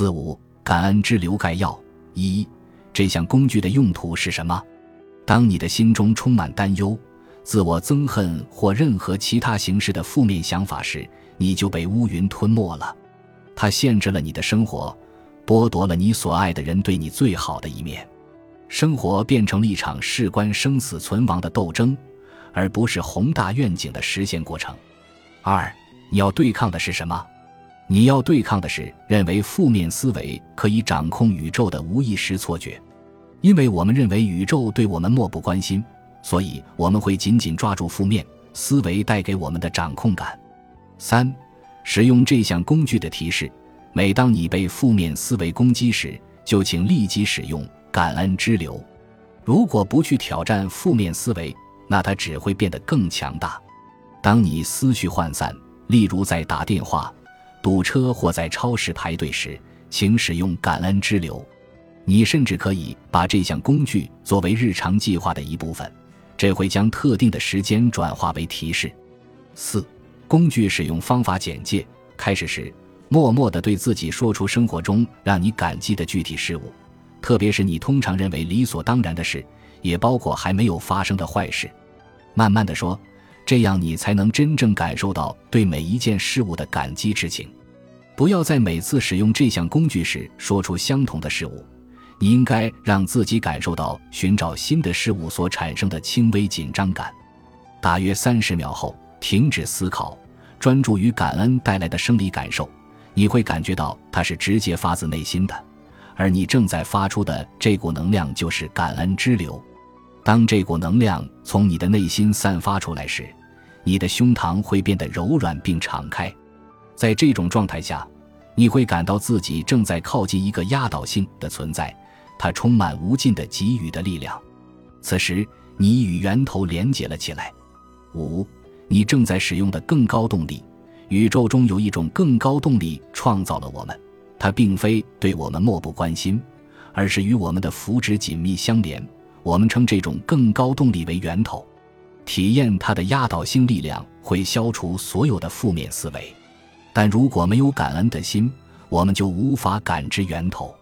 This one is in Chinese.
四五感恩之流概要一，这项工具的用途是什么？当你的心中充满担忧、自我憎恨或任何其他形式的负面想法时，你就被乌云吞没了。它限制了你的生活，剥夺了你所爱的人对你最好的一面。生活变成了一场事关生死存亡的斗争，而不是宏大愿景的实现过程。二，你要对抗的是什么？你要对抗的是认为负面思维可以掌控宇宙的无意识错觉。因为我们认为宇宙对我们漠不关心，所以我们会紧紧抓住负面思维带给我们的掌控感。三、使用这项工具的提示：每当你被负面思维攻击时，就请立即使用感恩之流。如果不去挑战负面思维，那它只会变得更强大。当你思绪涣散，例如在打电话、堵车或在超市排队时，请使用感恩之流。你甚至可以把这项工具作为日常计划的一部分，这会将特定的时间转化为提示。四、工具使用方法简介：开始时，默默地对自己说出生活中让你感激的具体事物，特别是你通常认为理所当然的事，也包括还没有发生的坏事。慢慢地说，这样你才能真正感受到对每一件事物的感激之情。不要在每次使用这项工具时说出相同的事物。你应该让自己感受到寻找新的事物所产生的轻微紧张感。大约三十秒后，停止思考，专注于感恩带来的生理感受。你会感觉到它是直接发自内心的，而你正在发出的这股能量就是感恩之流。当这股能量从你的内心散发出来时，你的胸膛会变得柔软并敞开。在这种状态下，你会感到自己正在靠近一个压倒性的存在。它充满无尽的给予的力量，此时你与源头连接了起来。五，你正在使用的更高动力，宇宙中有一种更高动力创造了我们，它并非对我们漠不关心，而是与我们的福祉紧密相连。我们称这种更高动力为源头。体验它的压倒性力量会消除所有的负面思维，但如果没有感恩的心，我们就无法感知源头。